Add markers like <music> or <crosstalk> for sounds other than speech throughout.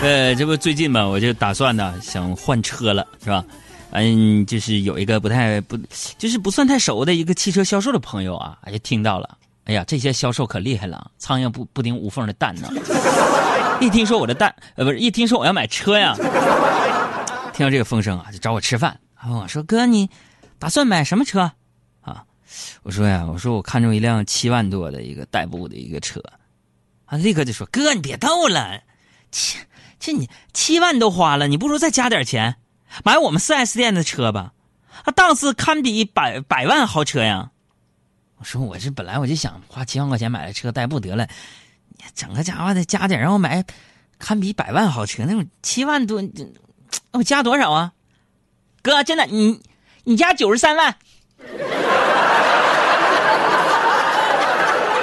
呃，这不最近吧，我就打算呢想换车了，是吧？嗯，就是有一个不太不，就是不算太熟的一个汽车销售的朋友啊，就听到了。哎呀，这些销售可厉害了，苍蝇不不叮无缝的蛋呢。一听说我的蛋，呃，不是，一听说我要买车呀，听到这个风声啊，就找我吃饭。问我说：“哥，你打算买什么车？”啊，我说呀，我说我看中一辆七万多的一个代步的一个车。啊，立刻就说：“哥，你别逗了，七这你七万都花了，你不如再加点钱，买我们四 S 店的车吧，啊，档次堪比百百万豪车呀。”我说：“我这本来我就想花七万块钱买的车代步得了，你整个家伙的加点让我买，堪比百万豪车，那种七万多，我加多少啊？哥，真的，你你加九十三万。<laughs> ”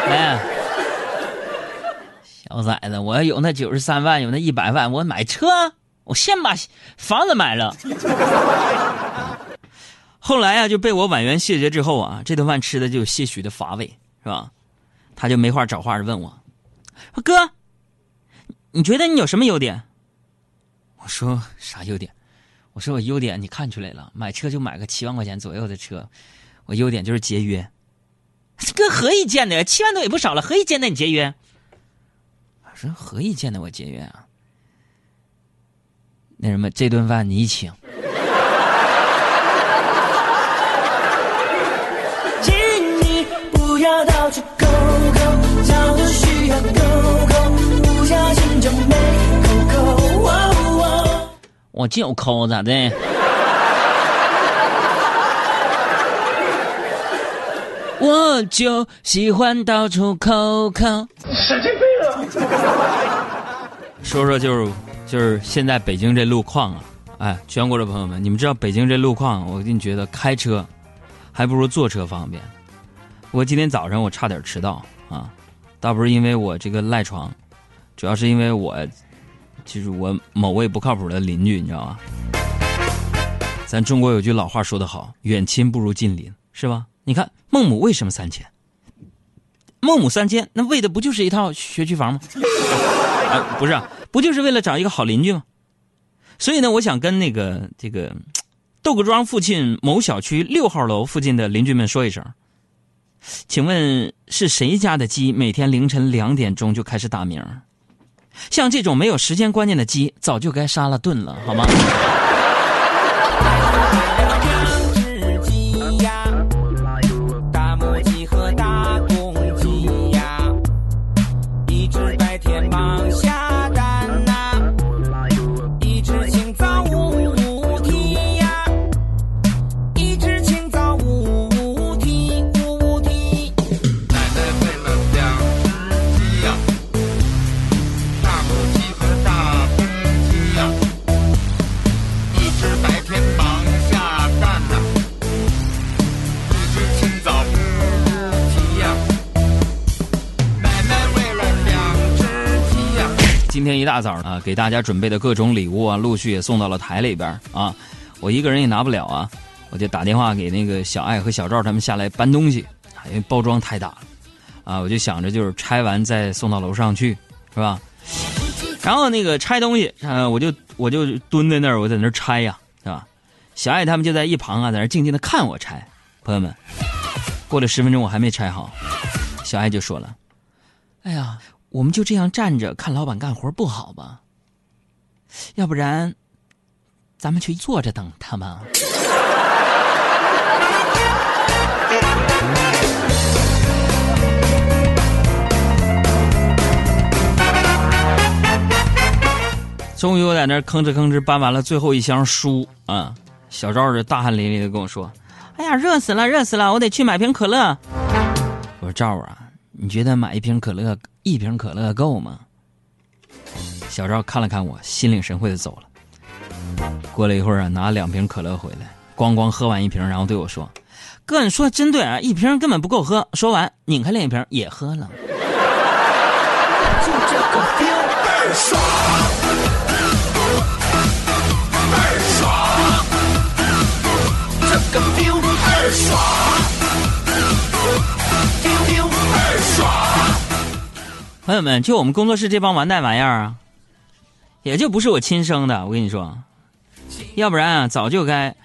哎。小崽子，我要有那九十三万，有那一百万，我买车，我先把房子买了。<laughs> 后来啊，就被我婉言谢绝之后啊，这顿饭吃的就有些许的乏味，是吧？他就没话找话的问我：“哥，你觉得你有什么优点？”我说：“啥优点？我说我优点你看出来了，买车就买个七万块钱左右的车，我优点就是节约。哥何以见得？七万多也不少了，何以见得你节约？”说何以见得我节约啊？那什么，这顿饭你请。请你不要到处抠抠，找个需要抠抠，不小心就没抠抠。我就抠咋的？我就喜欢到处抠抠。神经病啊！说说就是就是现在北京这路况啊，哎，全国的朋友们，你们知道北京这路况，我跟你觉得开车还不如坐车方便。我今天早上我差点迟到啊，倒不是因为我这个赖床，主要是因为我就是我某位不靠谱的邻居，你知道吧？咱中国有句老话说得好，远亲不如近邻，是吧？你看孟母为什么三迁？孟母三迁，那为的不就是一套学区房吗？<laughs> 啊，不是啊，不就是为了找一个好邻居吗？所以呢，我想跟那个这个豆各庄附近某小区六号楼附近的邻居们说一声，请问是谁家的鸡每天凌晨两点钟就开始打鸣？像这种没有时间观念的鸡，早就该杀了炖了，好吗？天一大早啊，给大家准备的各种礼物啊，陆续也送到了台里边啊。我一个人也拿不了啊，我就打电话给那个小爱和小赵他们下来搬东西，因为包装太大了啊。我就想着就是拆完再送到楼上去，是吧？然后那个拆东西，啊，我就我就蹲在那儿，我在那儿拆呀，是吧？小爱他们就在一旁啊，在那静静的看我拆。朋友们，过了十分钟我还没拆好，小爱就说了：“哎呀。”我们就这样站着看老板干活不好吧？要不然，咱们去坐着等他吗？终于我在那吭哧吭哧搬完了最后一箱书啊！小赵就大汗淋漓的跟我说：“哎呀，热死了，热死了！我得去买瓶可乐。”我说：“赵啊，你觉得买一瓶可乐？”一瓶可乐够吗？小赵看了看我，心领神会的走了。过了一会儿啊，拿两瓶可乐回来，咣咣喝完一瓶，然后对我说：“哥，你说的真对啊，一瓶根本不够喝。”说完，拧开另一瓶也喝了。就这个 feel 倍爽，倍爽，这个 feel 倍爽。朋友们，就我们工作室这帮完蛋玩意儿啊，也就不是我亲生的。我跟你说，要不然啊，早就该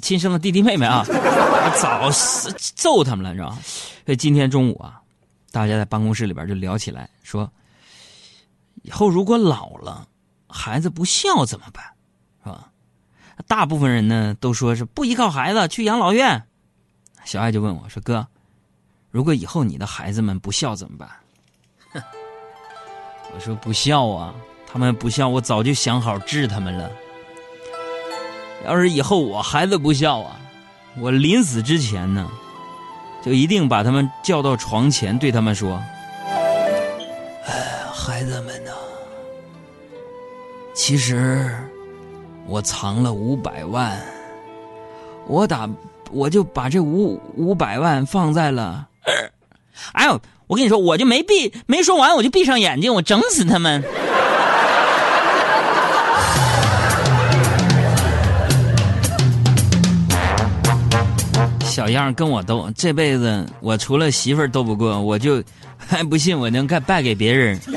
亲生的弟弟妹妹啊，<laughs> 早揍他们了，你知道吗？所以今天中午啊，大家在办公室里边就聊起来，说以后如果老了，孩子不孝怎么办，是吧？大部分人呢都说是不依靠孩子去养老院。小爱就问我说：“哥，如果以后你的孩子们不孝怎么办？” <laughs> 我说不孝啊，他们不孝，我早就想好治他们了。要是以后我孩子不孝啊，我临死之前呢，就一定把他们叫到床前，对他们说：“哎，孩子们呐，其实我藏了五百万，我打我就把这五五百万放在了。”哎呦！我跟你说，我就没闭，没说完我就闭上眼睛，我整死他们。<laughs> 小样跟我斗，这辈子我除了媳妇儿斗不过，我就 <laughs> 还不信我能干败给别人。<laughs>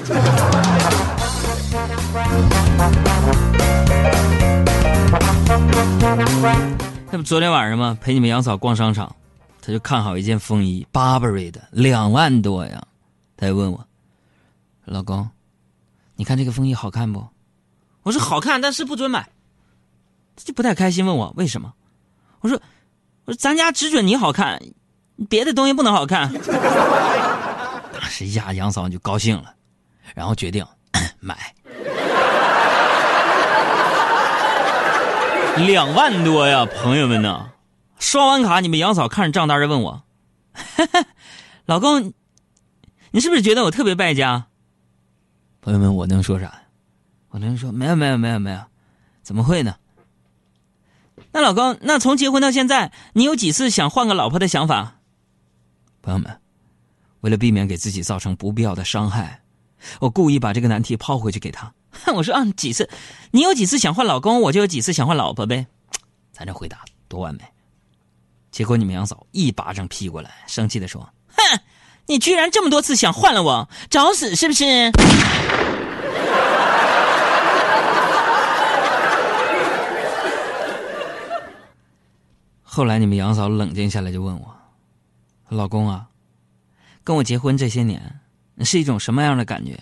那不昨天晚上吗？陪你们杨嫂逛商场。他就看好一件风衣，Burberry 的，两万多呀。他就问我：“老公，你看这个风衣好看不？”我说：“好看，但是不准买。”他就不太开心，问我为什么。我说：“我说咱家只准你好看，别的东西不能好看。<laughs> ”当时一下杨嫂就高兴了，然后决定 <coughs> 买。两万多呀，朋友们呐！刷完卡，你们杨嫂看着账单就问我：“ <laughs> 老公，你是不是觉得我特别败家？”朋友们，我能说啥？我能说没有没有没有没有，怎么会呢？那老公，那从结婚到现在，你有几次想换个老婆的想法？朋友们，为了避免给自己造成不必要的伤害，我故意把这个难题抛回去给他。<laughs> 我说：“啊，几次？你有几次想换老公，我就有几次想换老婆呗。”咱这回答多完美。结果你们杨嫂一巴掌劈过来，生气的说：“哼，你居然这么多次想换了我，找死是不是？” <laughs> 后来你们杨嫂冷静下来，就问我：“老公啊，跟我结婚这些年，是一种什么样的感觉？”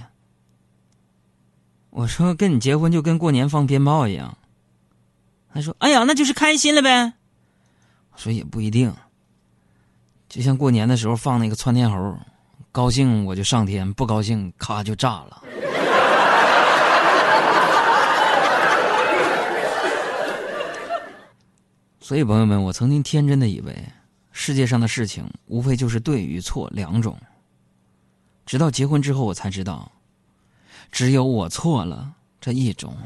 我说：“跟你结婚就跟过年放鞭炮一样。”他说：“哎呀，那就是开心了呗。”说也不一定，就像过年的时候放那个窜天猴，高兴我就上天，不高兴咔就炸了。<laughs> 所以朋友们，我曾经天真的以为，世界上的事情无非就是对与错两种。直到结婚之后，我才知道，只有我错了这一种。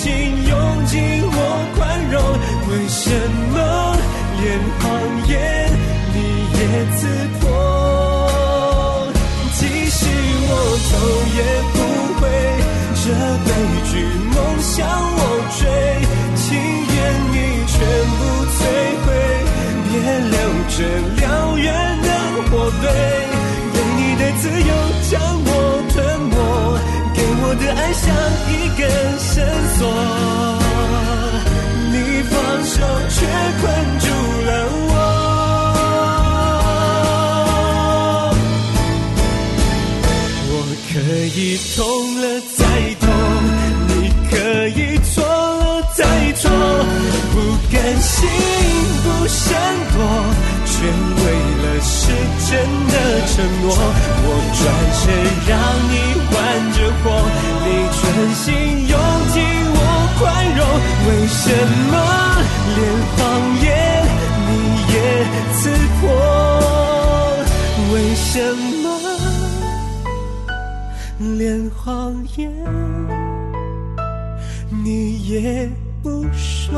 心用尽我宽容，为什么连谎言你也刺破？即使我头也不回。这悲剧梦想我追，情愿你全部摧毁，别留着像一根绳索，你放手却困住了我。我可以痛了再痛，你可以错了再错，不甘。心不闪躲，全为了是真的承诺。我转身让你换着活，狠心用尽我宽容。为什么连谎言你也刺破？为什么连谎言你也不说？